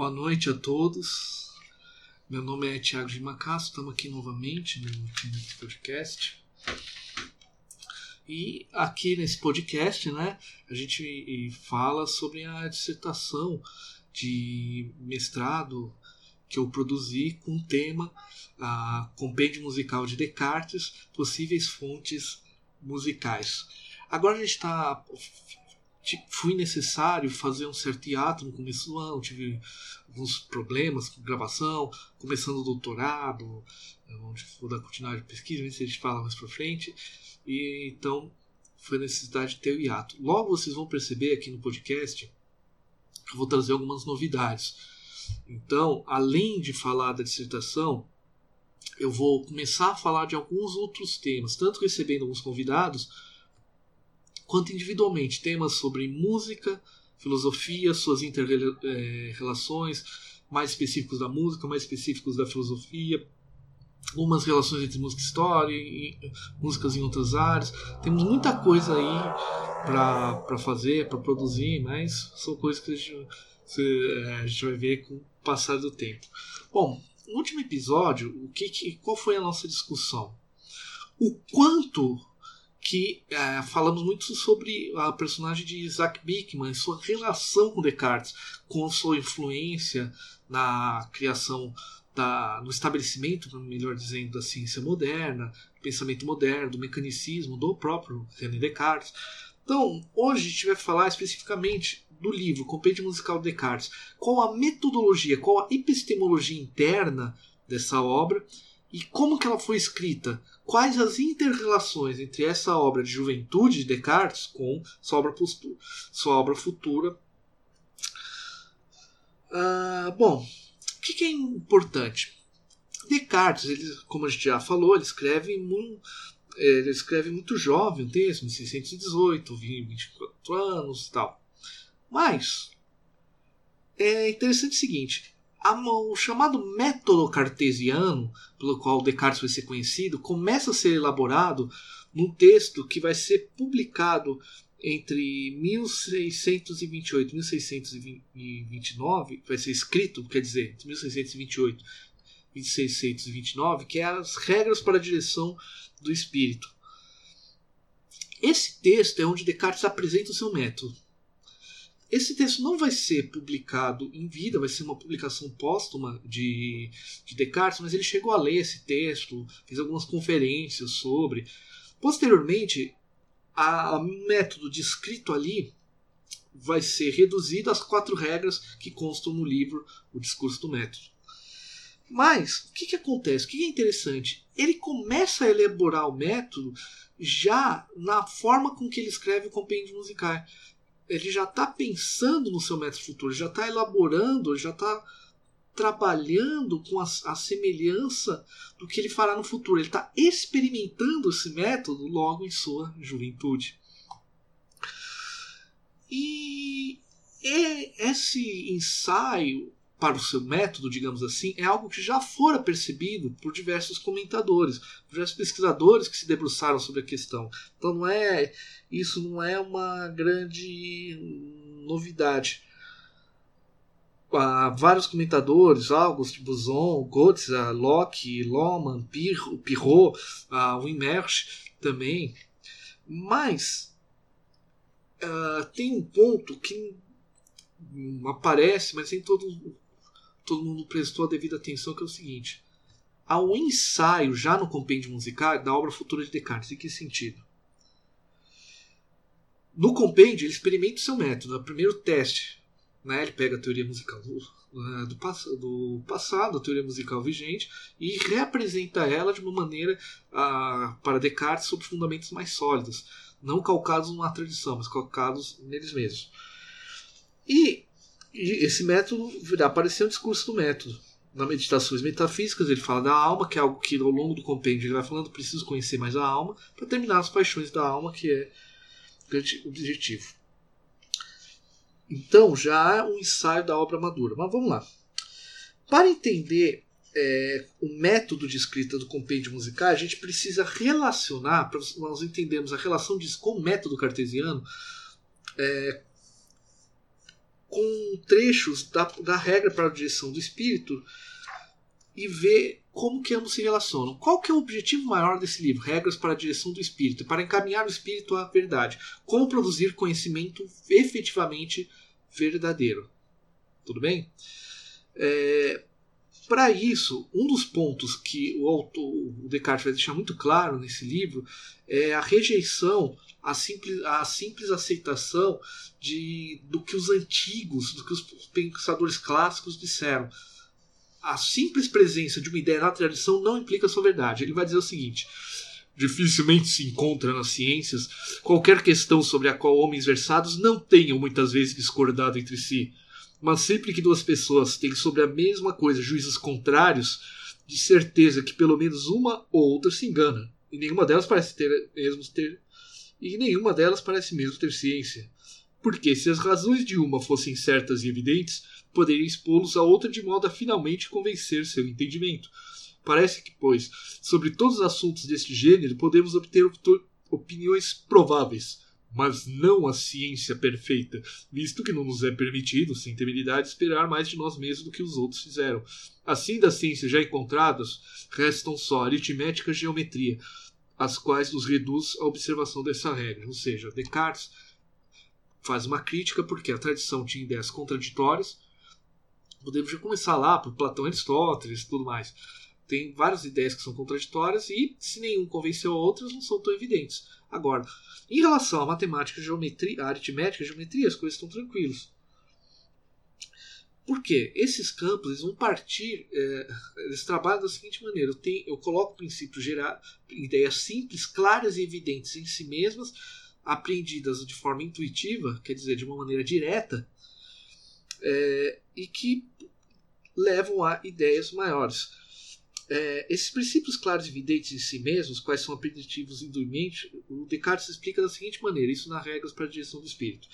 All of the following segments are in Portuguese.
Boa noite a todos. Meu nome é Tiago de Macasso, estamos aqui novamente no Tinnitus Podcast. E aqui nesse podcast, né, a gente fala sobre a dissertação de mestrado que eu produzi com o tema a Compêndio Musical de Descartes, possíveis fontes musicais. Agora a gente está foi necessário fazer um certo teatro no começo do ano, tive alguns problemas com gravação, começando o doutorado, onde vou dar continuidade de pesquisa, a gente fala mais para frente, e então foi necessidade de ter o hiato. Logo vocês vão perceber aqui no podcast que eu vou trazer algumas novidades. Então, além de falar da dissertação, eu vou começar a falar de alguns outros temas, tanto recebendo alguns convidados, quanto individualmente, temas sobre música, filosofia, suas inter-relações, mais específicos da música, mais específicos da filosofia, algumas relações entre música e história, e músicas em outras áreas. Temos muita coisa aí para fazer, para produzir, mas são coisas que a gente, é, a gente vai ver com o passar do tempo. Bom, no último episódio, o que, que qual foi a nossa discussão? O quanto que é, falamos muito sobre a personagem de Isaac Bickman, sua relação com Descartes, com sua influência na criação da, no estabelecimento, melhor dizendo, da ciência moderna, do pensamento moderno, do mecanicismo, do próprio René Descartes. Então, hoje a gente vai falar especificamente do livro Compêndio Musical de Descartes, qual a metodologia, qual a epistemologia interna dessa obra e como que ela foi escrita, quais as interrelações entre essa obra de juventude de Descartes com sua obra, sua obra futura. Uh, bom, o que, que, é importante? Descartes, ele, como a gente já falou, ele escreve muito, ele escreve muito jovem um texto, 1618, 24 anos e tal. Mas é interessante o seguinte: o chamado método cartesiano, pelo qual Descartes vai ser conhecido, começa a ser elaborado num texto que vai ser publicado entre 1628 e 1629, vai ser escrito, quer dizer, entre 1628 e 1629, que é as regras para a direção do espírito. Esse texto é onde Descartes apresenta o seu método. Esse texto não vai ser publicado em vida, vai ser uma publicação póstuma de, de Descartes, mas ele chegou a ler esse texto, fez algumas conferências sobre. Posteriormente, o método descrito ali vai ser reduzido às quatro regras que constam no livro O Discurso do Método. Mas o que, que acontece? O que, que é interessante? Ele começa a elaborar o método já na forma com que ele escreve o compêndio musical ele já está pensando no seu método futuro, já está elaborando, já está trabalhando com a, a, semelhança do que ele fará no futuro. Ele está experimentando esse método logo em sua juventude. E esse ensaio para o seu método, digamos assim, é algo que já fora percebido por diversos comentadores, por diversos pesquisadores que se debruçaram sobre a questão. Então não é isso não é uma grande novidade. Há vários comentadores, August, Buson, Götze, Locke, Lohmann, Pirrot, Wimmersch também. Mas uh, tem um ponto que aparece, mas nem todo, todo mundo prestou a devida atenção, que é o seguinte. Há um ensaio já no compêndio musical da obra futura de Descartes. Em que sentido? No compêndio, ele experimenta o seu método. No primeiro teste, né, ele pega a teoria musical do, né, do, do, passado, a teoria musical vigente, e reapresenta ela de uma maneira uh, para Descartes sobre fundamentos mais sólidos, não calcados numa tradição, mas calcados neles mesmos. E, e esse método virá aparecer no discurso do método. Na Meditações Metafísicas, ele fala da alma, que é algo que ao longo do compêndio ele vai falando, preciso conhecer mais a alma, para terminar as paixões da alma, que é objetivo. Então já há um ensaio da obra madura. Mas vamos lá. Para entender é, o método de escrita do compêndio musical, a gente precisa relacionar, para nós entendermos a relação disso com o método cartesiano, é, com trechos da, da regra para a direção do espírito e ver como que ambos se relacionam. Qual que é o objetivo maior desse livro? Regras para a direção do espírito, para encaminhar o espírito à verdade. Como produzir conhecimento efetivamente verdadeiro. Tudo bem? É, para isso, um dos pontos que o autor, o Descartes vai deixar muito claro nesse livro é a rejeição, a simples, a simples aceitação de, do que os antigos, do que os pensadores clássicos disseram a simples presença de uma ideia na tradição não implica sua verdade. Ele vai dizer o seguinte: dificilmente se encontra nas ciências qualquer questão sobre a qual homens versados não tenham muitas vezes discordado entre si. Mas sempre que duas pessoas têm sobre a mesma coisa juízos contrários, de certeza que pelo menos uma ou outra se engana. E nenhuma delas parece ter mesmo ter e nenhuma delas parece mesmo ter ciência. Porque se as razões de uma fossem certas e evidentes, poderia expô-los a outra de modo a finalmente convencer seu entendimento. Parece que, pois, sobre todos os assuntos deste gênero podemos obter opiniões prováveis, mas não a ciência perfeita, visto que não nos é permitido, sem temeridade, esperar mais de nós mesmos do que os outros fizeram. Assim, das ciências já encontradas, restam só aritmética e geometria, as quais nos reduz à observação dessa regra. Ou seja, Descartes faz uma crítica porque a tradição tinha ideias contraditórias, podemos já começar lá por Platão e Aristóteles e tudo mais. Tem várias ideias que são contraditórias e, se nenhum convenceu a outras, não são tão evidentes. Agora, em relação à matemática, geometria, à aritmética, geometria, as coisas estão tranquilas. Por quê? Esses campos eles vão partir, é, eles trabalham da seguinte maneira: eu, tenho, eu coloco princípios gerar ideias simples, claras e evidentes em si mesmas, apreendidas de forma intuitiva, quer dizer, de uma maneira direta, é, e que levam a ideias maiores. É, esses princípios claros e evidentes em si mesmos, quais são aprendizativos indurmente, o Descartes explica da seguinte maneira, isso nas regras para a direção do espírito.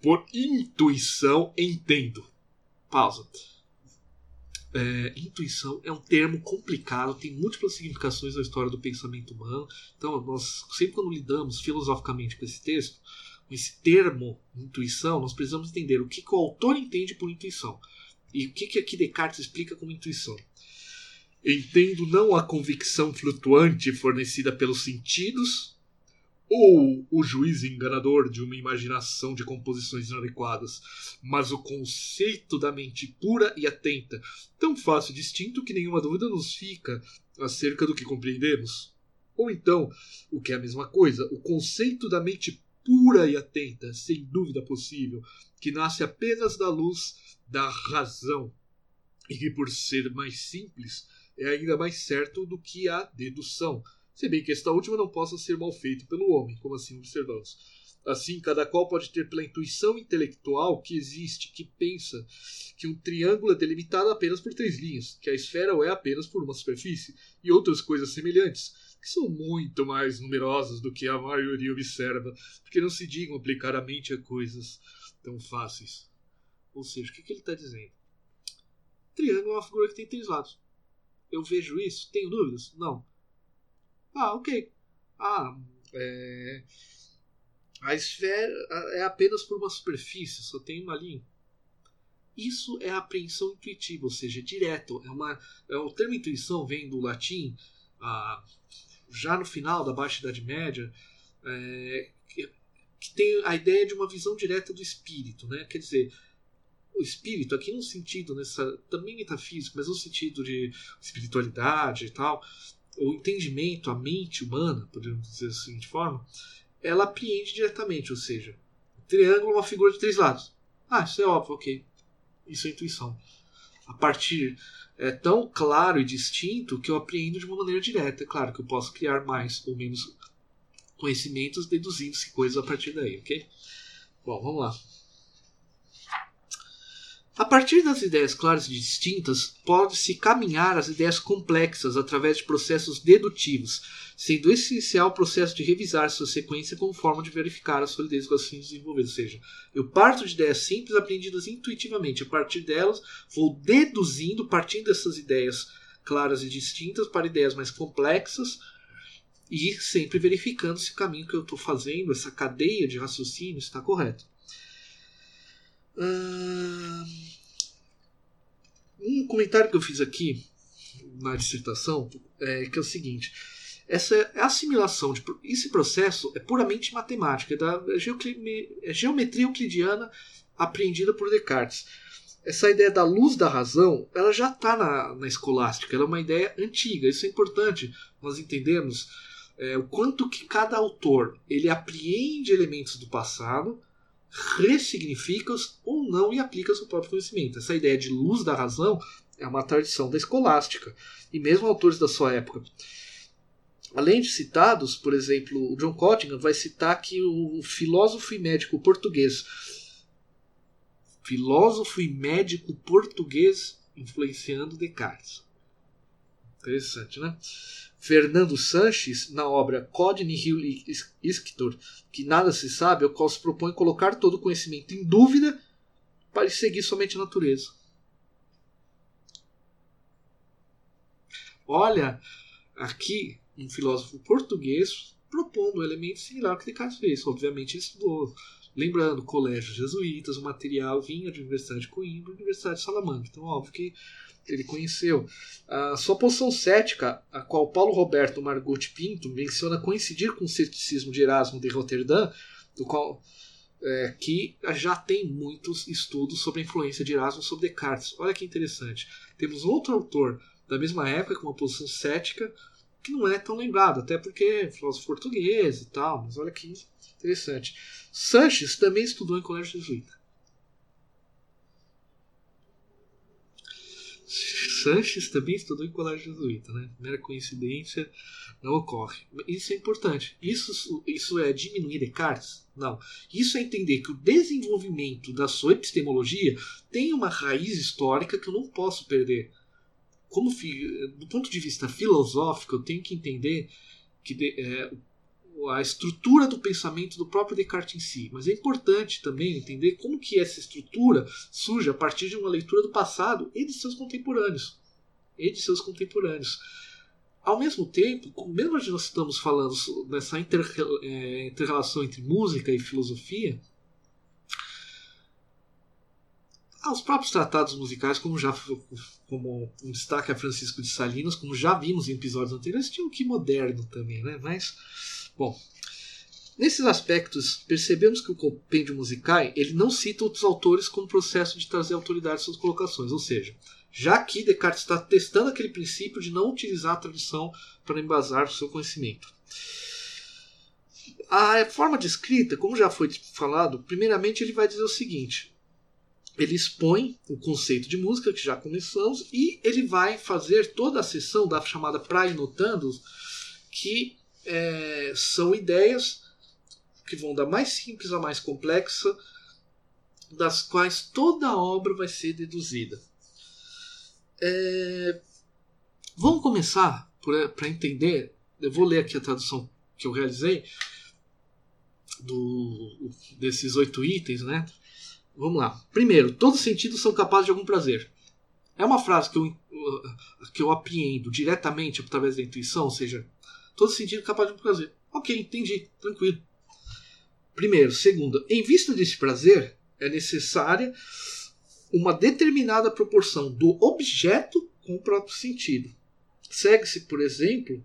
Por intuição entendo. Pausa. É, intuição é um termo complicado, tem múltiplas significações na história do pensamento humano. Então, nós sempre quando lidamos filosoficamente com esse texto, esse termo intuição, nós precisamos entender o que, que o autor entende por intuição e o que, que aqui Descartes explica como intuição. Entendo não a convicção flutuante fornecida pelos sentidos ou o juízo enganador de uma imaginação de composições inadequadas, mas o conceito da mente pura e atenta, tão fácil e distinto que nenhuma dúvida nos fica acerca do que compreendemos. Ou então, o que é a mesma coisa, o conceito da mente pura e atenta, sem dúvida possível, que nasce apenas da luz da razão e que, por ser mais simples, é ainda mais certo do que a dedução, se bem que esta última não possa ser mal feita pelo homem, como assim observamos. Assim, cada qual pode ter pela intuição intelectual que existe, que pensa que um triângulo é delimitado apenas por três linhas, que a esfera o é apenas por uma superfície, e outras coisas semelhantes, que são muito mais numerosas do que a maioria observa, porque não se digam aplicar a mente a coisas tão fáceis. Ou seja, o que, que ele está dizendo? Triângulo é uma figura que tem três lados. Eu vejo isso? Tenho dúvidas? Não. Ah, ok. Ah, é... a esfera é apenas por uma superfície, só tem uma linha. Isso é apreensão intuitiva, ou seja, direto. É uma, é, o termo intuição vem do latim, ah, já no final da Baixa Idade Média, é, que, que, tem a ideia de uma visão direta do espírito. Né? Quer dizer, o espírito, aqui no sentido, nessa, também metafísico, mas no sentido de espiritualidade e tal, o entendimento, a mente humana, podemos dizer assim de forma, ela apreende diretamente, ou seja, o triângulo é uma figura de três lados. Ah, isso é óbvio, ok. Isso é intuição. A partir é tão claro e distinto que eu apreendo de uma maneira direta. É claro que eu posso criar mais ou menos conhecimentos deduzindo-se coisas a partir daí, ok? Bom, vamos lá. A partir das ideias claras e distintas, pode-se caminhar às ideias complexas através de processos dedutivos, sendo essencial o processo de revisar sua sequência como forma de verificar a solidez dos raciocínios desenvolvidos. Ou seja, eu parto de ideias simples aprendidas intuitivamente. A partir delas, vou deduzindo, partindo dessas ideias claras e distintas para ideias mais complexas e sempre verificando se o caminho que eu estou fazendo, essa cadeia de raciocínio, está correto. Um comentário que eu fiz aqui na dissertação é que é o seguinte: essa é assimilação de esse processo é puramente matemática, é da é geometria euclidiana apreendida por Descartes. Essa ideia da luz da razão, ela já está na, na escolástica, ela é uma ideia antiga. Isso é importante nós entendermos é, o quanto que cada autor ele apreende elementos do passado, ressignifica-os ou não e aplica seu próprio conhecimento. Essa ideia de luz da razão é uma tradição da escolástica e mesmo autores da sua época. Além de citados, por exemplo, o John Cottingham vai citar que o filósofo e médico português filósofo e médico português influenciando Descartes. Interessante, né? Fernando Sanches, na obra Code Nihil Iscitur, que nada se sabe, o qual se propõe colocar todo o conhecimento em dúvida para seguir somente a natureza. Olha, aqui um filósofo português propondo um elemento similar ao que Descartes fez. Obviamente ele estudou. Lembrando, colégios jesuítas, o material vinha da Universidade de Coimbra Universidade de Salamanca. Então, óbvio que ele conheceu. Sua posição cética, a qual Paulo Roberto Margotti Pinto menciona coincidir com o ceticismo de Erasmo de Roterdã, do qual é, que já tem muitos estudos sobre a influência de Erasmo sobre Descartes. Olha que interessante. Temos outro autor da mesma época com uma posição cética que não é tão lembrado, até porque é filósofo português e tal, mas olha que interessante. Sanches também estudou em colégio jesuíta. Sanches também estudou em colégio jesuíta, né? Mera coincidência não ocorre. Isso é importante. Isso, isso é diminuir Descartes? Não. Isso é entender que o desenvolvimento da sua epistemologia tem uma raiz histórica que eu não posso perder. Como do ponto de vista filosófico, eu tenho que entender que é, a estrutura do pensamento do próprio Descartes em si, mas é importante também entender como que essa estrutura surge a partir de uma leitura do passado e de seus contemporâneos. E de seus contemporâneos. Ao mesmo tempo, mesmo nós estamos falando dessa é, inter-relação entre música e filosofia, os próprios tratados musicais, como já como um destaque a Francisco de Salinas, como já vimos em episódios anteriores, tinham um que moderno também, né? Mas Bom, nesses aspectos, percebemos que o compêndio musical ele não cita outros autores como processo de trazer autoridade às suas colocações, ou seja, já que Descartes está testando aquele princípio de não utilizar a tradição para embasar o seu conhecimento. A forma de escrita, como já foi falado, primeiramente ele vai dizer o seguinte: ele expõe o conceito de música, que já começamos, e ele vai fazer toda a sessão da chamada Praia Notando, que é, são ideias que vão da mais simples à mais complexa, das quais toda a obra vai ser É, vamos começar para entender. Eu vou ler aqui a tradução que eu realizei do, desses oito itens, né? Vamos lá. Primeiro, todos os sentidos são capazes de algum prazer. É uma frase que eu, que eu apreendo diretamente através da intuição, ou seja, todo sentido capaz de prazer. Ok, entendi, tranquilo. Primeiro. Segundo, em vista desse prazer, é necessária uma determinada proporção do objeto com o próprio sentido. Segue-se, por exemplo,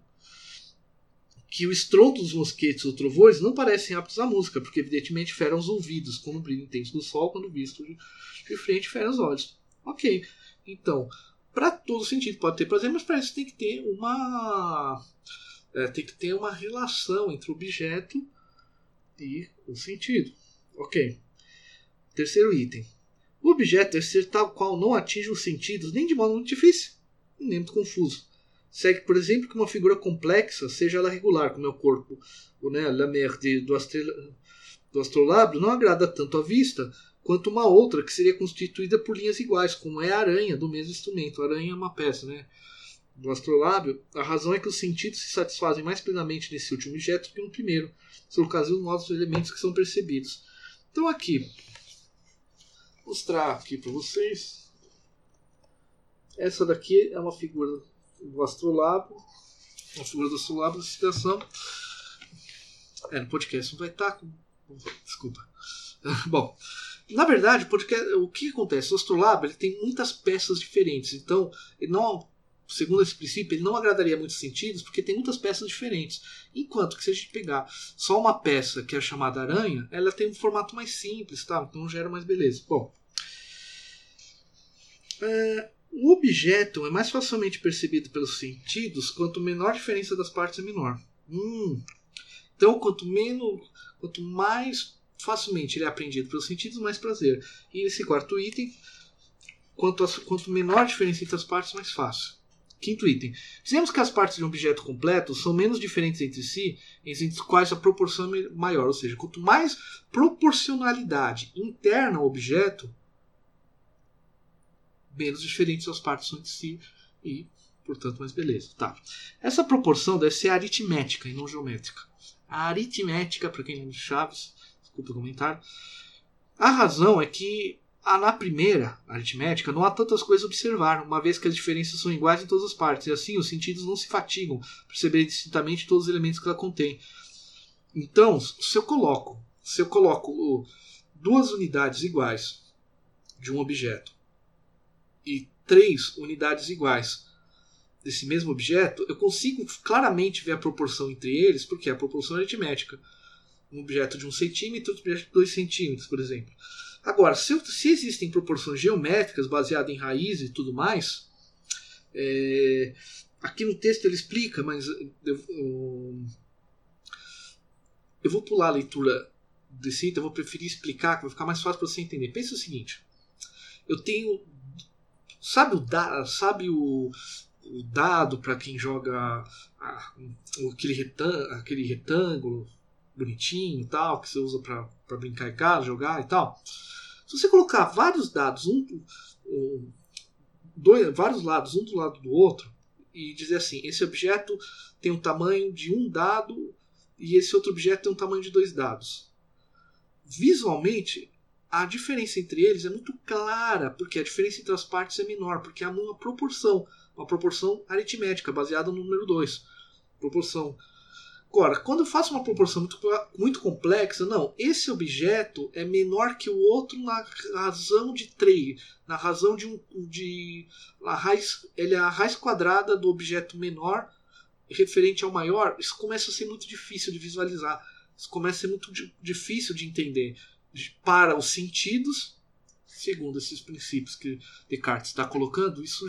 que o estrondo dos mosquetes ou trovões não parecem aptos à música, porque evidentemente ferem os ouvidos, como o brilho intenso do sol, quando visto de, frente, ferem os olhos. Ok, então, para todo sentido pode ter prazer, mas para isso tem que ter uma é, tem que ter uma relação entre o objeto e o sentido. Ok. Terceiro item. O objeto deve ser tal qual não atinge os sentidos nem de modo muito difícil, nem muito confuso. Segue, por exemplo, que uma figura complexa, seja ela regular, como é o corpo, o né, la mer de, do, do astrolábio, não agrada tanto à vista quanto uma outra que seria constituída por linhas iguais, como é a aranha do mesmo instrumento. A aranha é uma peça, né? Do astrolábio, a razão é que os sentidos se satisfazem mais plenamente nesse último objeto que no primeiro, sobre ocasião dos novos elementos que são percebidos. Então aqui, mostrar aqui para vocês. Essa daqui é uma figura do astrolábio, uma figura do astrolábio da citação. É, no podcast não vai estar com... Desculpa. Bom, Na verdade, porque o que acontece? O Astrolab ele tem muitas peças diferentes. Então, ele não, segundo esse princípio, ele não agradaria muitos sentidos porque tem muitas peças diferentes. Enquanto que se a gente pegar só uma peça que é chamada aranha, ela tem um formato mais simples, tá? então gera mais beleza. Bom, é, o objeto é mais facilmente percebido pelos sentidos quanto menor a diferença das partes é menor. Hum. Então, quanto menos, quanto mais facilmente ele é aprendido pelos sentidos, mais prazer. E nesse quarto item, quanto, a, quanto menor a diferença entre as partes, mais fácil. Quinto item. Dizemos que as partes de um objeto completo são menos diferentes entre si, entre as quais a proporção é maior. Ou seja, quanto mais proporcionalidade interna ao objeto, menos diferentes as partes são entre si e, portanto, mais beleza. Tá. Essa proporção deve ser aritmética e não geométrica. A aritmética, para quem lembra de Chaves, desculpa o comentário, a razão é que na primeira aritmética não há tantas coisas a observar, uma vez que as diferenças são iguais em todas as partes, e assim os sentidos não se fatigam perceber distintamente todos os elementos que ela contém. Então, se eu coloco, se eu coloco duas unidades iguais de um objeto e três unidades iguais desse mesmo objeto, eu consigo claramente ver a proporção entre eles, porque é a proporção aritmética. Um objeto de um centímetro, outro objeto de dois centímetros, por exemplo. Agora, se, se existem proporções geométricas baseadas em raízes e tudo mais, é, aqui no texto ele explica, mas eu, eu, eu vou pular a leitura desse item, eu vou preferir explicar, que vai ficar mais fácil para você entender. Pensa o seguinte: eu tenho Sabe o, da, sabe o, o dado para quem joga a, aquele, retângulo, aquele retângulo bonitinho e tal, que você usa para brincar em casa, jogar e tal? Se você colocar vários dados, um, um, dois, vários lados, um do lado do outro, e dizer assim: esse objeto tem um tamanho de um dado e esse outro objeto tem um tamanho de dois dados. Visualmente, a diferença entre eles é muito clara, porque a diferença entre as partes é menor, porque há uma proporção, uma proporção aritmética baseada no número 2. Proporção. Agora, quando eu faço uma proporção muito, muito complexa, não, esse objeto é menor que o outro na razão de 3, na razão de um de a raiz, ele é a raiz quadrada do objeto menor referente ao maior, isso começa a ser muito difícil de visualizar. Isso começa a ser muito difícil de entender para os sentidos, segundo esses princípios que Descartes está colocando, isso,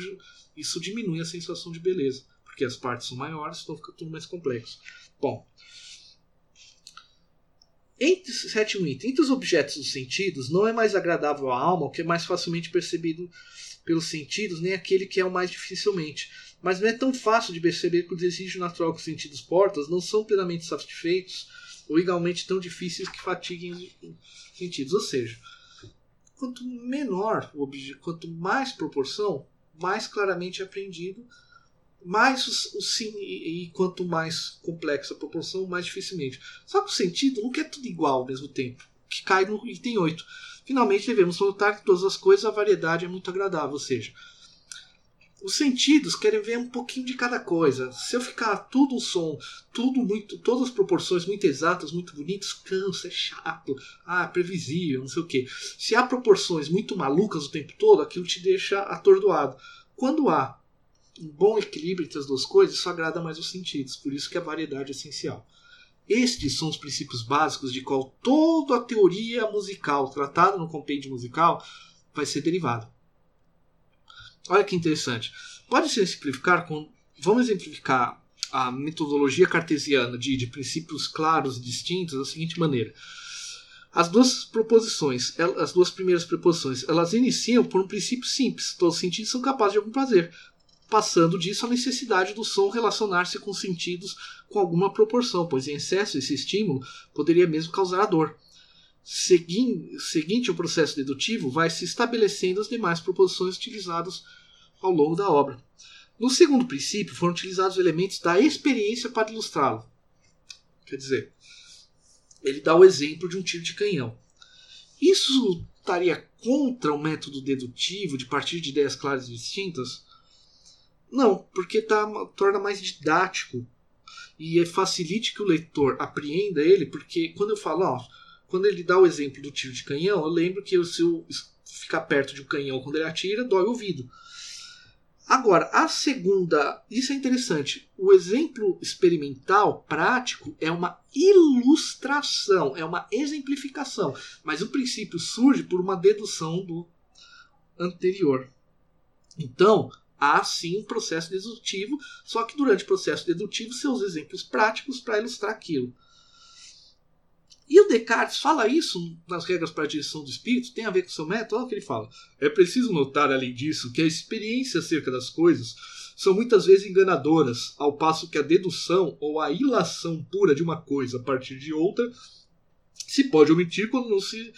isso diminui a sensação de beleza, porque as partes são maiores, então fica tudo mais complexo. Bom, entre, sétimo item, entre os objetos dos sentidos, não é mais agradável à alma o que é mais facilmente percebido pelos sentidos, nem aquele que é o mais dificilmente. Mas não é tão fácil de perceber que o desejo natural que os sentidos portam não são plenamente satisfeitos ou igualmente tão difíceis que fatiguem os sentidos. Ou seja, quanto menor o objeto, quanto mais proporção, mais claramente é aprendido, mais o, o sim e, e, quanto mais complexa a proporção, mais dificilmente. Só que o sentido não quer tudo igual ao mesmo tempo, que cai no item 8. Finalmente devemos notar que todas as coisas a variedade é muito agradável, ou seja, os sentidos querem ver um pouquinho de cada coisa. Se eu ficar tudo o som, tudo muito, todas as proporções muito exatas, muito bonitas, cansa, é chato, ah, previsível, não sei o que. Se há proporções muito malucas o tempo todo, aquilo te deixa atordoado. Quando há um bom equilíbrio entre as duas coisas, isso agrada mais os sentidos. Por isso que a variedade é essencial. Estes são os princípios básicos de qual toda a teoria musical tratada no compêndio musical vai ser derivada. Olha que interessante. Pode se simplificar com. Vamos exemplificar a metodologia cartesiana de, de princípios claros e distintos da seguinte maneira. As duas proposições, as duas primeiras preposições, elas iniciam por um princípio simples. Todos os sentidos são capazes de algum prazer. Passando disso a necessidade do som relacionar-se com sentidos com alguma proporção, pois em excesso esse estímulo poderia mesmo causar a dor. Seguinte, seguinte o processo dedutivo, vai se estabelecendo as demais proposições utilizadas ao longo da obra. No segundo princípio, foram utilizados elementos da experiência para ilustrá-lo. Quer dizer, ele dá o exemplo de um tiro de canhão. Isso estaria contra o método dedutivo de partir de ideias claras e distintas? Não, porque tá, torna mais didático e facilite que o leitor apreenda ele, porque quando eu falo, ó, quando ele dá o exemplo do tiro de canhão, eu lembro que se eu ficar perto de um canhão quando ele atira, dói o ouvido. Agora, a segunda, isso é interessante. O exemplo experimental prático é uma ilustração, é uma exemplificação, mas o princípio surge por uma dedução do anterior. Então, há sim um processo dedutivo, só que durante o processo dedutivo, seus exemplos práticos para ilustrar aquilo. E o Descartes fala isso nas regras para a direção do espírito, tem a ver com o seu método, olha o que ele fala. É preciso notar, além disso, que a experiência acerca das coisas são muitas vezes enganadoras, ao passo que a dedução ou a ilação pura de uma coisa a partir de outra se pode omitir quando não se,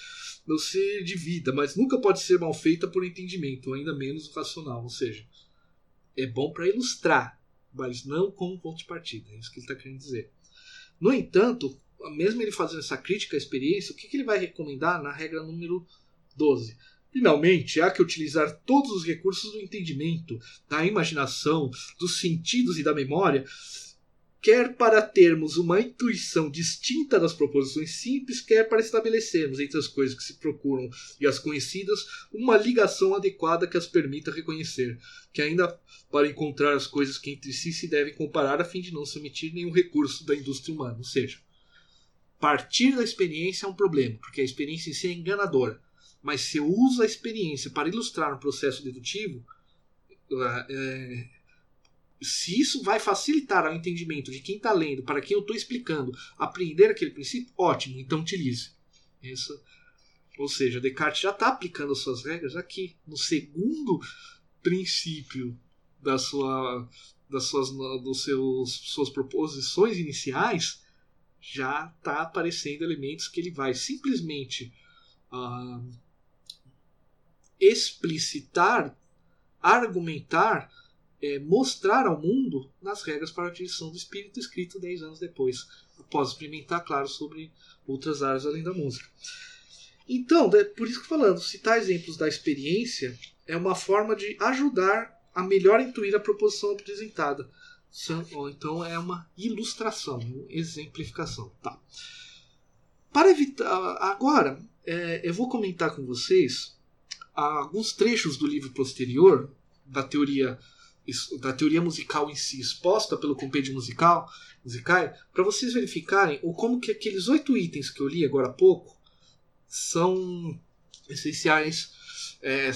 não se divida, mas nunca pode ser mal feita por entendimento, ainda menos racional. Ou seja, é bom para ilustrar, mas não como ponto de partida. É isso que ele está querendo dizer. No entanto, mesmo ele fazendo essa crítica à experiência, o que, que ele vai recomendar na regra número 12? Finalmente, há que utilizar todos os recursos do entendimento, da imaginação, dos sentidos e da memória, quer para termos uma intuição distinta das proposições simples, quer para estabelecermos entre as coisas que se procuram e as conhecidas uma ligação adequada que as permita reconhecer, que ainda para encontrar as coisas que entre si se devem comparar a fim de não se omitir nenhum recurso da indústria humana, ou seja, Partir da experiência é um problema, porque a experiência em si é enganadora. Mas se eu uso a experiência para ilustrar um processo dedutivo, é, se isso vai facilitar o entendimento de quem está lendo, para quem eu estou explicando, aprender aquele princípio, ótimo, então utilize. Isso, ou seja, Descartes já está aplicando as suas regras aqui, no segundo princípio da sua, das suas, dos seus, suas proposições iniciais, já está aparecendo elementos que ele vai simplesmente uh, explicitar, argumentar, é, mostrar ao mundo nas regras para a direção do espírito escrito 10 anos depois, após experimentar, claro, sobre outras áreas além da música. Então, é por isso que falando, citar exemplos da experiência é uma forma de ajudar a melhor intuir a proposição apresentada então é uma ilustração, uma exemplificação. Tá. Para evitar. Agora, é, eu vou comentar com vocês alguns trechos do livro posterior da teoria da teoria musical em si exposta pelo compêndio musical para vocês verificarem o como que aqueles oito itens que eu li agora há pouco são essenciais é,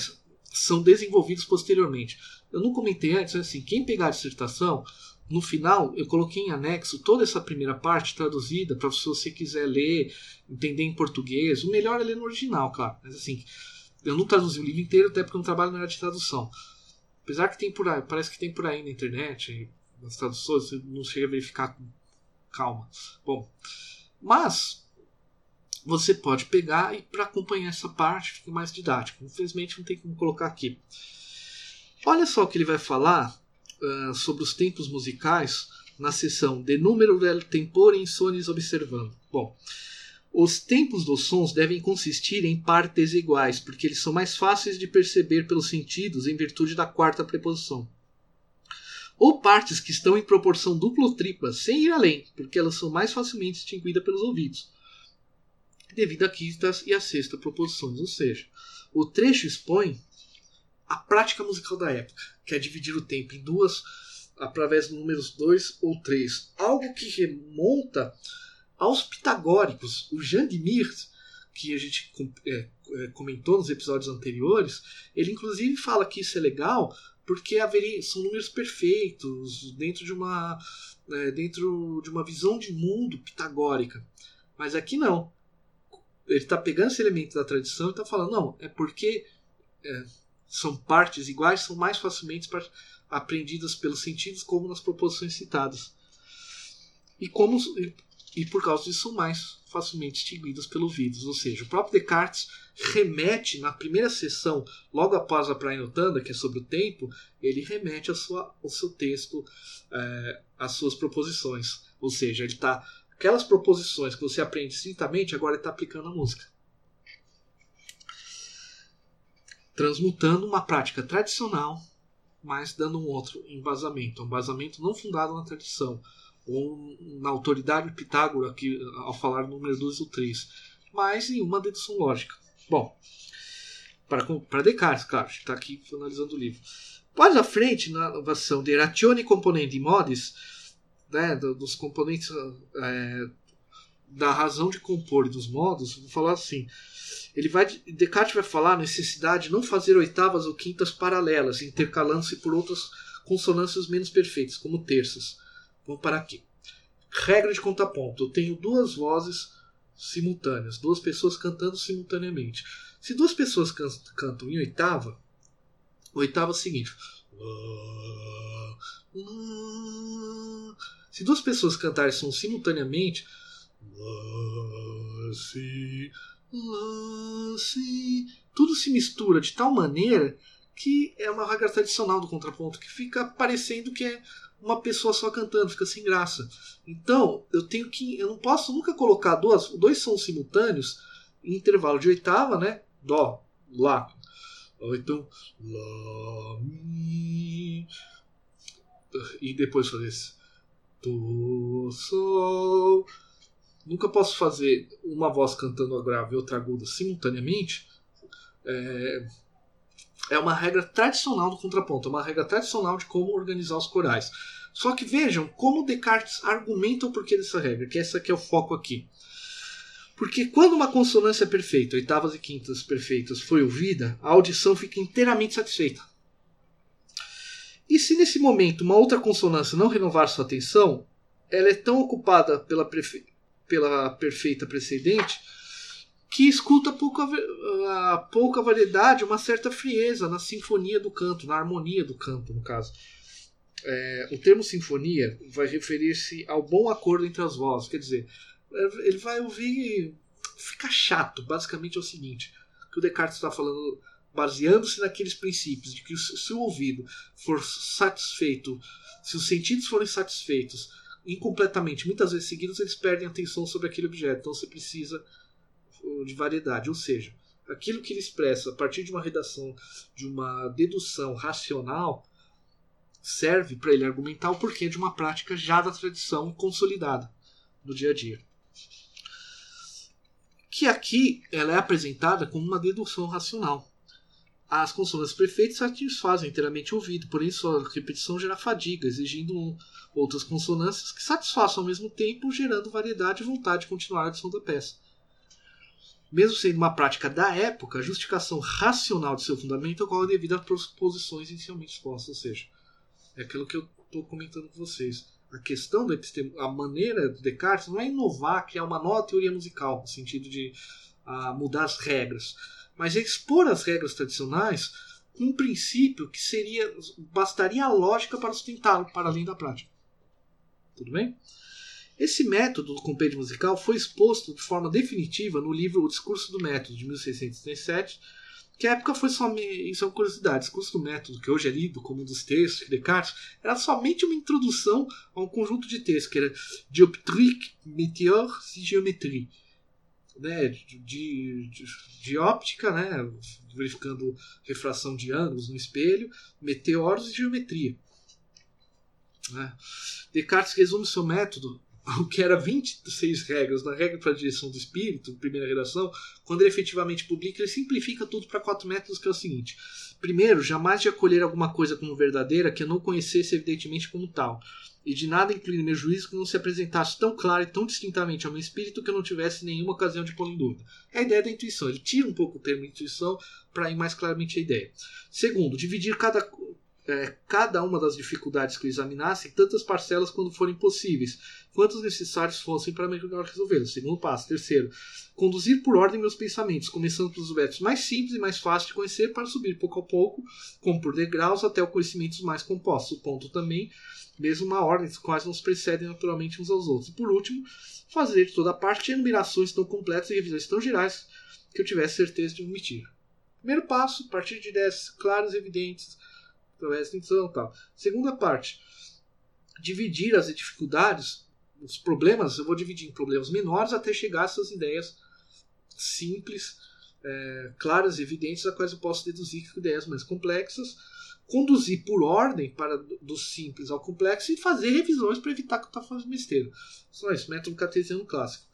são desenvolvidos posteriormente eu não comentei antes, assim, quem pegar a dissertação, no final eu coloquei em anexo toda essa primeira parte traduzida para se você quiser ler, entender em português. O melhor é ler no original, claro. Mas assim, eu não traduzi o livro inteiro, até porque eu não trabalho na área de tradução. Apesar que tem por aí, parece que tem por aí na internet, nas traduções, você não chega a verificar com calma. Bom, mas você pode pegar e para acompanhar essa parte fica mais didático. Infelizmente não tem como colocar aqui. Olha só o que ele vai falar uh, sobre os tempos musicais na seção De número del tempore in sonis observando. Bom, os tempos dos sons devem consistir em partes iguais, porque eles são mais fáceis de perceber pelos sentidos em virtude da quarta preposição. Ou partes que estão em proporção dupla ou tripla, sem ir além, porque elas são mais facilmente distinguidas pelos ouvidos, devido à quinta e à sexta proposições. Ou seja, o trecho expõe a prática musical da época, que é dividir o tempo em duas através de números 2 ou 3. Algo que remonta aos pitagóricos. O Jean de Mirt, que a gente é, é, comentou nos episódios anteriores, ele inclusive fala que isso é legal porque haveria, são números perfeitos dentro de uma é, dentro de uma visão de mundo pitagórica. Mas aqui não. Ele está pegando esse elemento da tradição e está falando, não, é porque é, são partes iguais são mais facilmente aprendidas pelos sentidos como nas proposições citadas. E, como, e por causa disso são mais facilmente extinguidas pelos ouvidos. Ou seja, o próprio Descartes remete na primeira sessão, logo após a Prainotanda, que é sobre o tempo, ele remete a sua, ao seu texto, é, às suas proposições. Ou seja, ele está aquelas proposições que você aprende estritamente, agora ele está aplicando a música. transmutando uma prática tradicional, mas dando um outro embasamento, um embasamento não fundado na tradição, ou na autoridade de Pitágoras, que, ao falar número 2 ou 3, mais nenhuma dedução lógica. Bom, para Descartes, claro, está aqui analisando o livro. Mais à frente, na inovação de ratione componenti modis, né, dos componentes é, da razão de compor e dos modos, vou falar assim. Ele vai, Descartes vai falar a necessidade de não fazer oitavas ou quintas paralelas, intercalando-se por outras consonâncias menos perfeitas, como terças. Vamos parar aqui. Regra de contraponto. Eu tenho duas vozes simultâneas, duas pessoas cantando simultaneamente. Se duas pessoas can cantam em oitava, oitava é o seguinte. Se duas pessoas cantarem som simultaneamente, tudo se mistura de tal maneira que é uma regra tradicional do contraponto, que fica parecendo que é uma pessoa só cantando, fica sem graça. Então, eu tenho que. Eu não posso nunca colocar duas, dois sons simultâneos em intervalo de oitava, né? Dó, Lá. Ou então. Lá, Mi. E depois fazer esse. Do, Sol. Nunca posso fazer uma voz cantando a grave e outra aguda simultaneamente. É, é uma regra tradicional do contraponto, é uma regra tradicional de como organizar os corais. Só que vejam como Descartes argumenta o porquê dessa regra, que essa aqui é o foco aqui. Porque quando uma consonância perfeita, oitavas e quintas perfeitas, foi ouvida, a audição fica inteiramente satisfeita. E se nesse momento uma outra consonância não renovar sua atenção, ela é tão ocupada pela, pela perfeita precedente que escuta pouca, a pouca variedade, uma certa frieza na sinfonia do canto, na harmonia do canto, no caso. É, o termo sinfonia vai referir-se ao bom acordo entre as vozes, quer dizer, ele vai ouvir fica chato. Basicamente é o seguinte: que o Descartes está falando, baseando-se naqueles princípios de que se o ouvido for satisfeito, se os sentidos forem satisfeitos incompletamente, muitas vezes seguidos, eles perdem atenção sobre aquele objeto. Então você precisa de variedade, ou seja, aquilo que ele expressa a partir de uma redação, de uma dedução racional, serve para ele argumentar o porquê de uma prática já da tradição consolidada no dia a dia. Que aqui ela é apresentada como uma dedução racional. As consonâncias perfeitas satisfazem inteiramente o ouvido, porém sua repetição gera fadiga, exigindo outras consonâncias que satisfaçam ao mesmo tempo, gerando variedade e vontade de continuar a adição da peça mesmo sendo uma prática da época, a justificação racional de seu fundamento ocorre devido às proposições inicialmente expostas. Ou seja, é aquilo que eu estou comentando com vocês. A questão da epistemo, a maneira de Descartes não é inovar, criar uma nova teoria musical, no sentido de uh, mudar as regras, mas é expor as regras tradicionais com um princípio que seria bastaria a lógica para sustentá-lo para além da prática. Tudo bem? Esse método do compêndio musical foi exposto de forma definitiva no livro O Discurso do Método, de 1637, que à época foi somente. Isso é uma curiosidade. O Discurso do Método, que hoje é lido como um dos textos de Descartes, era somente uma introdução a um conjunto de textos, que era Dioptrique, Meteor e Geometrie. Né, de, de, de, óptica, né, verificando refração de ângulos no espelho, meteoros e geometria. Né. Descartes resume seu método o que era 26 regras na regra para a direção do espírito, primeira redação, quando ele efetivamente publica, ele simplifica tudo para quatro métodos, que é o seguinte. Primeiro, jamais de acolher alguma coisa como verdadeira que eu não conhecesse evidentemente como tal, e de nada incluir meu juízo que não se apresentasse tão claro e tão distintamente ao meu espírito que eu não tivesse nenhuma ocasião de pôr em dúvida. É a ideia da intuição. Ele tira um pouco o termo intuição para ir mais claramente a ideia. Segundo, dividir cada é, cada uma das dificuldades que examinasse tantas parcelas quando forem possíveis, quantos necessários fossem para melhor resolvê-los. Segundo passo. Terceiro, conduzir por ordem meus pensamentos, começando pelos métodos mais simples e mais fáceis de conhecer para subir pouco a pouco, como por degraus, até o conhecimentos mais compostos. Ponto também, mesmo uma ordem, quais não se precedem naturalmente uns aos outros. E por último, fazer de toda parte enumerações tão completas e revisões tão gerais que eu tivesse certeza de omitir. Primeiro passo, a partir de ideias claras e evidentes, da intuição tal. Segunda parte, dividir as dificuldades, os problemas, eu vou dividir em problemas menores até chegar a essas ideias simples, é, claras e evidentes, a quais eu posso deduzir que ideias mais complexas, conduzir por ordem para do simples ao complexo e fazer revisões para evitar que eu estou fazendo besteira. Só isso, método cartesiano clássico.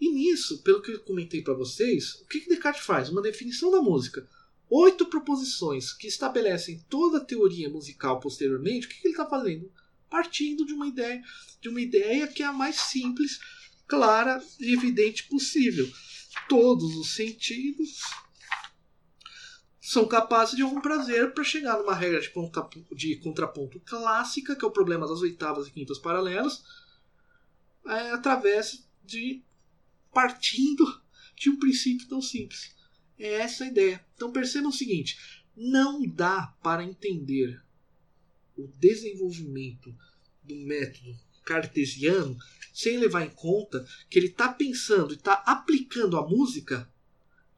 E nisso, pelo que eu comentei para vocês, o que, que Descartes faz? Uma definição da música. Oito proposições que estabelecem toda a teoria musical posteriormente. O que, que ele está fazendo? Partindo de uma ideia, de uma ideia que é a mais simples, clara e evidente possível. Todos os sentidos são capazes de algum prazer para chegar numa regra de, de, contraponto clássica, que é o problema das oitavas e quintas paralelas, é, através de partindo de um princípio tão simples. É essa a ideia. Então percebam o seguinte: não dá para entender o desenvolvimento do método cartesiano sem levar em conta que ele está pensando e está aplicando a música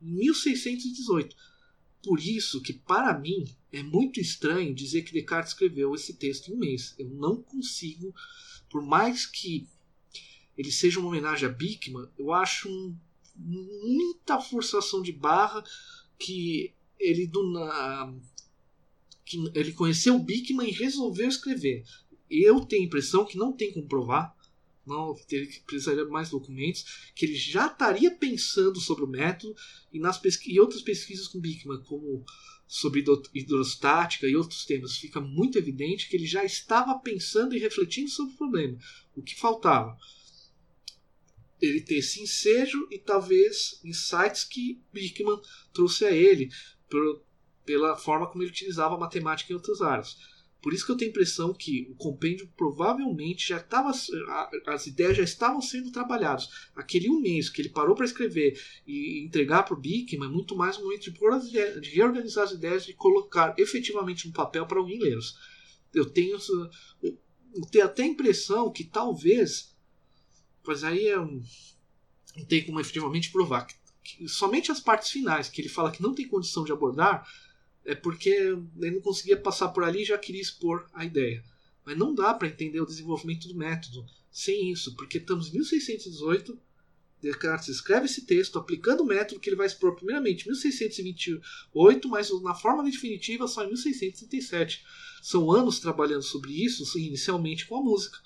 em 1618. Por isso que, para mim, é muito estranho dizer que Descartes escreveu esse texto em um mês. Eu não consigo, por mais que ele seja uma homenagem a Bickman, eu acho um, muita forçação de barra que ele do na, que ele conheceu o Bickman e resolveu escrever. Eu tenho a impressão que não tem como provar, não ele precisaria mais documentos, que ele já estaria pensando sobre o método e nas e outras pesquisas com Bickman, como sobre hidrostática e outros temas, fica muito evidente que ele já estava pensando e refletindo sobre o problema. O que faltava? Ele ter esse ensejo e talvez insights que Bickman trouxe a ele por, pela forma como ele utilizava a matemática em outras áreas. Por isso que eu tenho a impressão que o compêndio provavelmente já estava. As ideias já estavam sendo trabalhadas. Aquele um mês que ele parou para escrever e entregar para o Bickman é muito mais um momento de, ideias, de reorganizar as ideias, de colocar efetivamente no papel para alguém lê-los. Eu tenho, eu tenho até a impressão que talvez. Pois aí é um, não tem como efetivamente provar. Que, somente as partes finais, que ele fala que não tem condição de abordar, é porque ele não conseguia passar por ali e já queria expor a ideia. Mas não dá para entender o desenvolvimento do método sem isso, porque estamos em 1618, Descartes escreve esse texto aplicando o método que ele vai expor primeiramente em 1628, mas na forma definitiva só em 1637. São anos trabalhando sobre isso, inicialmente com a música.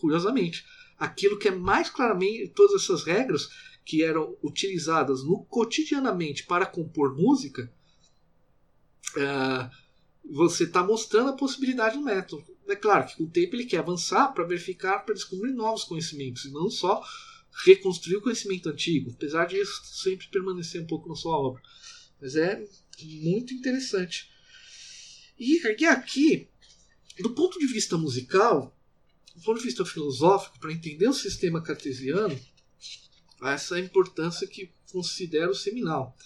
Curiosamente, aquilo que é mais claramente todas essas regras que eram utilizadas no cotidianamente para compor música, uh, você está mostrando a possibilidade do método. É claro que com o tempo ele quer avançar para verificar, para descobrir novos conhecimentos, e não só reconstruir o conhecimento antigo, apesar de isso sempre permanecer um pouco na sua obra. Mas é muito interessante. E aqui, do ponto de vista musical, do ponto de vista filosófico, para entender o sistema cartesiano, a essa importância que considero seminal.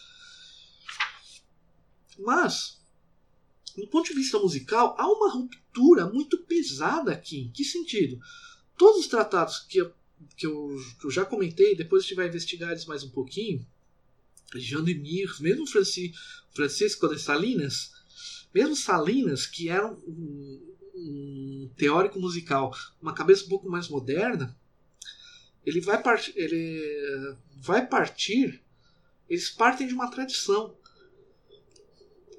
Mas, do ponto de vista musical, há uma ruptura muito pesada aqui. Em que sentido? Todos os tratados que eu, que eu, que eu já comentei, depois a gente vai investigar eles mais um pouquinho, Jean de Mir, mesmo Franci, Francisco de Salinas, mesmo Salinas, que era um, um teórico musical, uma cabeça um pouco mais moderna, ele vai, part... ele vai partir, eles partem de uma tradição.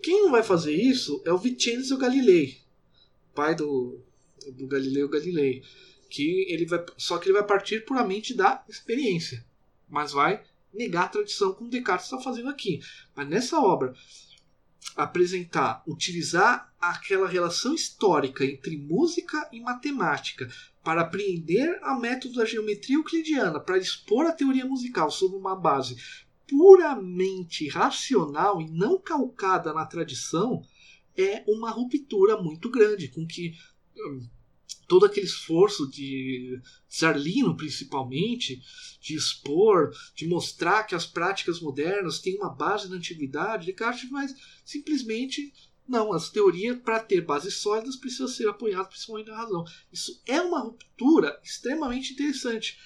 Quem não vai fazer isso é o Vincenzo Galilei, pai do, do Galileu Galilei, que ele vai, só que ele vai partir puramente da experiência, mas vai negar a tradição como Descartes está fazendo aqui. Mas nessa obra apresentar, utilizar aquela relação histórica entre música e matemática para apreender a método da geometria euclidiana, para expor a teoria musical sobre uma base puramente racional e não calcada na tradição, é uma ruptura muito grande com que hum, todo aquele esforço de Zarlino, principalmente, de expor, de mostrar que as práticas modernas têm uma base na antiguidade, Descartes vai simplesmente não, as teorias, para ter bases sólidas, precisam ser apoiadas principalmente na razão. Isso é uma ruptura extremamente interessante.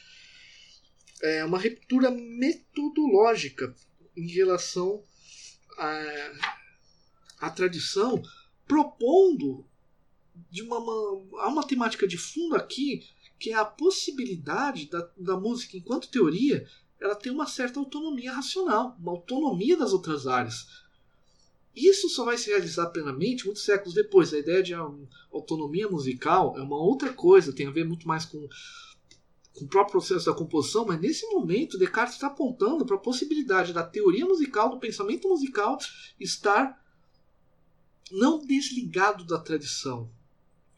É uma ruptura metodológica em relação à, à tradição, propondo de uma, uma, uma temática de fundo aqui, que é a possibilidade da, da música, enquanto teoria, ela ter uma certa autonomia racional, uma autonomia das outras áreas isso só vai se realizar plenamente muitos séculos depois. A ideia de autonomia musical é uma outra coisa, tem a ver muito mais com, com o próprio processo da composição, mas nesse momento Descartes está apontando para a possibilidade da teoria musical, do pensamento musical, estar não desligado da tradição,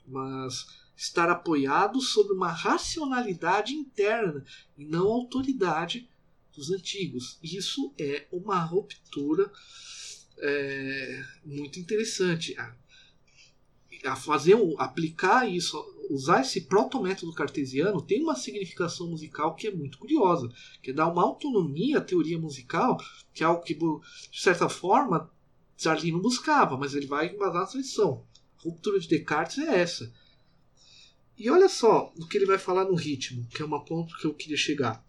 mas estar apoiado sobre uma racionalidade interna e não autoridade dos antigos. Isso é uma ruptura é, muito interessante. A, a fazer, aplicar isso usar esse proto-método cartesiano tem uma significação musical que é muito curiosa, que é dar uma autonomia à teoria musical, que é algo que, de certa forma, Zarlin não buscava, mas ele vai embasar a tradição. Ruptura de Descartes é essa. E olha só o que ele vai falar no ritmo, que é uma ponto que eu queria chegar.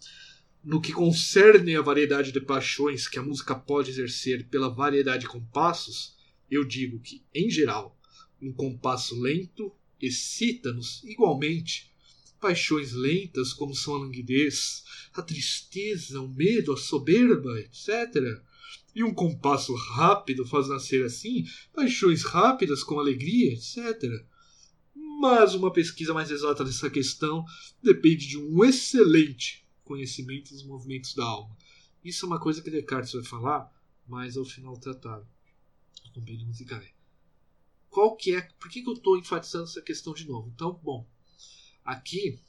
No que concerne a variedade de paixões que a música pode exercer pela variedade de compassos, eu digo que, em geral, um compasso lento excita-nos igualmente. Paixões lentas, como são a languidez, a tristeza, o medo, a soberba, etc. E um compasso rápido faz nascer assim paixões rápidas com alegria, etc. Mas uma pesquisa mais exata dessa questão depende de um excelente conhecimento dos movimentos da alma. Isso é uma coisa que Descartes vai falar mais ao final do tratado, qual que é, por que, que eu estou enfatizando essa questão de novo? Então, bom, aqui,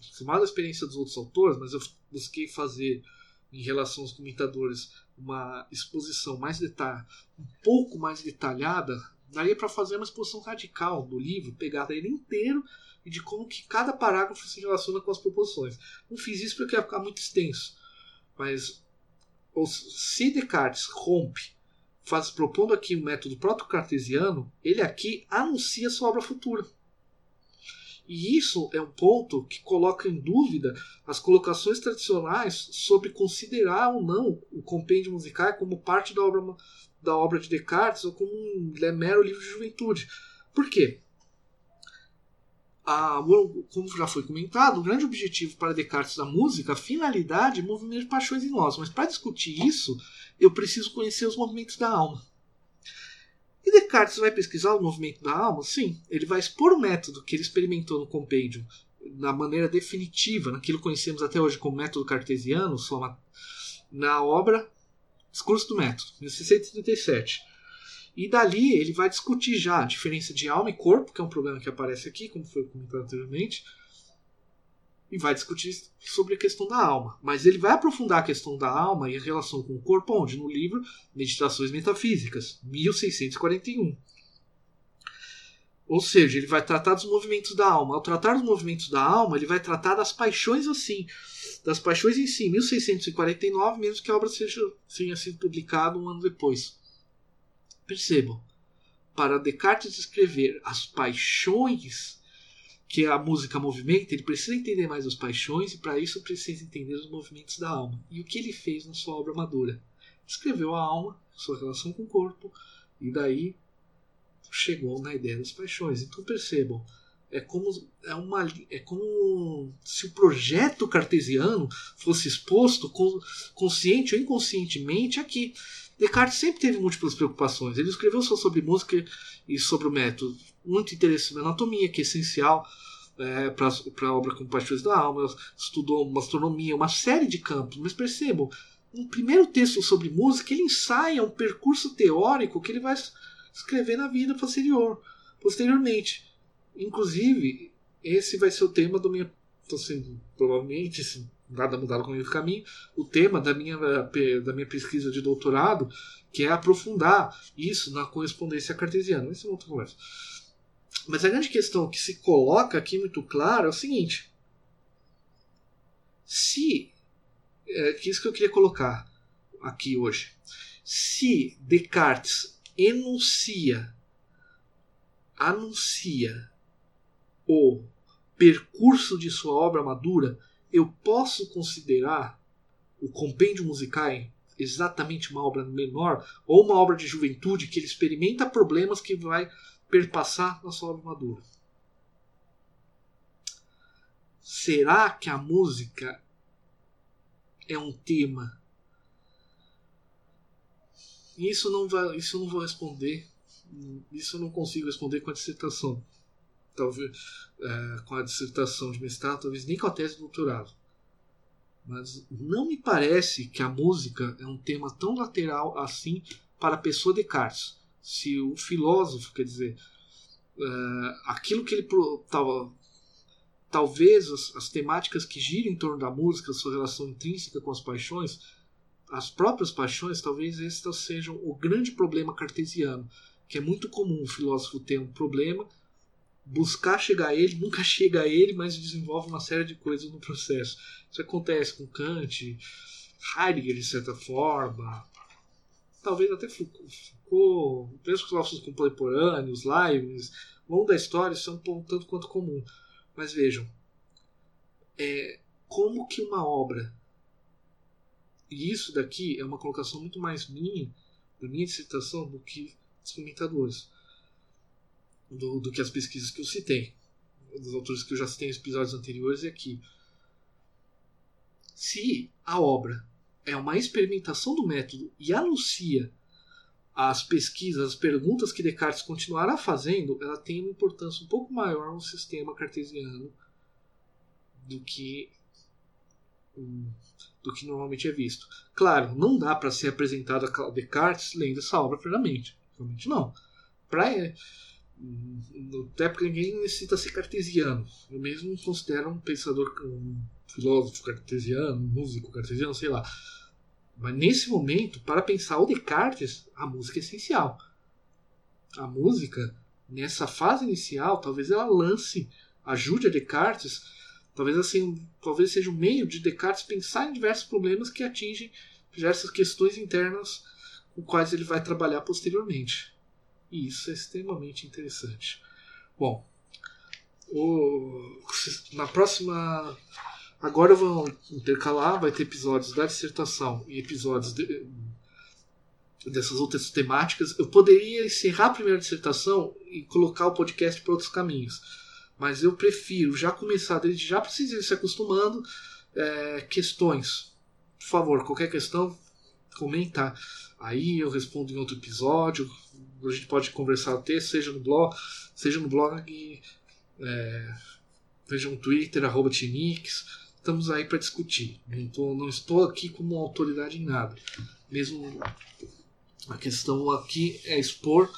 somado a experiência dos outros autores, mas eu busquei fazer em relação aos comentadores uma exposição mais detalhada, um pouco mais detalhada, daria para fazer uma exposição radical do livro, pegar ele inteiro e de como que cada parágrafo se relaciona com as proposições. Não fiz isso porque ia ficar muito extenso, mas se Descartes rompe faz, propondo aqui um método proto-cartesiano, ele aqui anuncia sua obra futura. E isso é um ponto que coloca em dúvida as colocações tradicionais sobre considerar ou não o compêndio musical como parte da obra, da obra de Descartes ou como um mero livro de juventude. Por quê? Ah, como já foi comentado, o grande objetivo para Descartes da música, a finalidade, é movimentar paixões em nós. Mas para discutir isso, eu preciso conhecer os movimentos da alma. E Descartes vai pesquisar o movimento da alma? Sim, ele vai expor o método que ele experimentou no compêndio na maneira definitiva, naquilo que conhecemos até hoje como método cartesiano, na obra Discurso do Método, 1637. E dali ele vai discutir já a diferença de alma e corpo, que é um problema que aparece aqui, como foi comentado anteriormente, e vai discutir sobre a questão da alma. Mas ele vai aprofundar a questão da alma e a relação com o corpo, onde? No livro Meditações Metafísicas, 1641. Ou seja, ele vai tratar dos movimentos da alma. Ao tratar dos movimentos da alma, ele vai tratar das paixões assim, das paixões em si, 1649, mesmo que a obra seja, tenha sido publicada um ano depois. Percebam, para Descartes escrever as paixões que a música movimenta, ele precisa entender mais as paixões e para isso precisa entender os movimentos da alma. E o que ele fez na sua obra madura? Escreveu a alma, sua relação com o corpo, e daí chegou na ideia das paixões. Então percebam, é como, é uma, é como se o projeto cartesiano fosse exposto consciente ou inconscientemente aqui. Descartes sempre teve múltiplas preocupações. Ele escreveu só sobre música e sobre o método. Muito interesse na anatomia, que é essencial é, para a obra com Paixões da Alma. Estudou uma astronomia, uma série de campos. Mas percebam, no primeiro texto sobre música, ele ensaia um percurso teórico que ele vai escrever na vida posterior, posteriormente. Inclusive, esse vai ser o tema do meu. Assim, provavelmente, assim, nada mudado com o caminho, o tema da minha, da minha pesquisa de doutorado, que é aprofundar isso na correspondência cartesiana. Isso é outra conversa. Mas a grande questão que se coloca aqui muito claro é o seguinte: se. É, que isso que eu queria colocar aqui hoje. Se Descartes enuncia, anuncia o percurso de sua obra madura, eu posso considerar o compêndio musical exatamente uma obra menor ou uma obra de juventude que ele experimenta problemas que vai perpassar na sua obra madura. Será que a música é um tema? Isso não vai, isso não vou responder. Isso eu não consigo responder com a dissertação. Talvez é, com a dissertação de mestrado, talvez nem com a tese de doutorado. Mas não me parece que a música é um tema tão lateral assim para a pessoa Descartes. Se o filósofo, quer dizer, é, aquilo que ele tal, talvez as, as, temáticas que giram em torno da música, sua relação intrínseca com as paixões, as próprias paixões, talvez estas sejam o grande problema cartesiano, que é muito comum o filósofo ter um problema, buscar chegar a ele, nunca chega a ele, mas desenvolve uma série de coisas no processo. Isso acontece com Kant, Heidegger, de certa forma, talvez até Foucault, Foucault mesmo filósofos contemporâneos, Leibniz, ao longo da história, isso é um tanto quanto comum. Mas vejam, é, como que uma obra, e isso daqui é uma colocação muito mais minha, da minha dissertação, do que experimentadores do, do que as pesquisas que eu citei, dos autores que eu já citei em episódios anteriores e aqui. Se a obra é uma experimentação do método e anuncia as pesquisas, as perguntas que Descartes continuará fazendo, ela tem uma importância um pouco maior no sistema cartesiano do que do que normalmente é visto. Claro, não dá para ser apresentado a Descartes lendo essa obra plenamente. Realmente não. Pra, até porque ninguém necessita ser cartesiano. Eu mesmo considero um pensador, um filósofo cartesiano, um músico cartesiano, sei lá. Mas nesse momento, para pensar o Descartes, a música é essencial. A música, nessa fase inicial, talvez ela lance, ajude a Descartes, talvez assim, talvez seja um meio de Descartes pensar em diversos problemas que atingem diversas questões internas com quais ele vai trabalhar posteriormente. E isso é extremamente interessante. Bom, o, na próxima. Agora vão intercalar, vai ter episódios da dissertação e episódios de, dessas outras temáticas. Eu poderia encerrar a primeira dissertação e colocar o podcast para outros caminhos, mas eu prefiro já começar desde já para vocês se acostumando. É, questões, por favor, qualquer questão, comentar. Aí eu respondo em outro episódio, a gente pode conversar até, seja no blog, seja no blog, é, veja no Twitter, arroba Tinix. Estamos aí para discutir. Não, não estou aqui como autoridade em nada. Mesmo a questão aqui é expor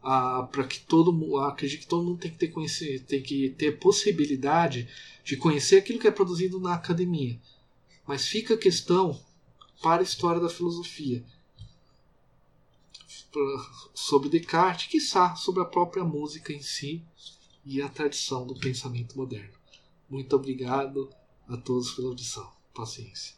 para que todo mundo acredito que todo mundo tem que ter conhecer, tem que ter possibilidade de conhecer aquilo que é produzido na academia. Mas fica a questão para a história da filosofia sobre Descartes, quiçá sobre a própria música em si e a tradição do pensamento moderno. Muito obrigado a todos pela audição. Paciência.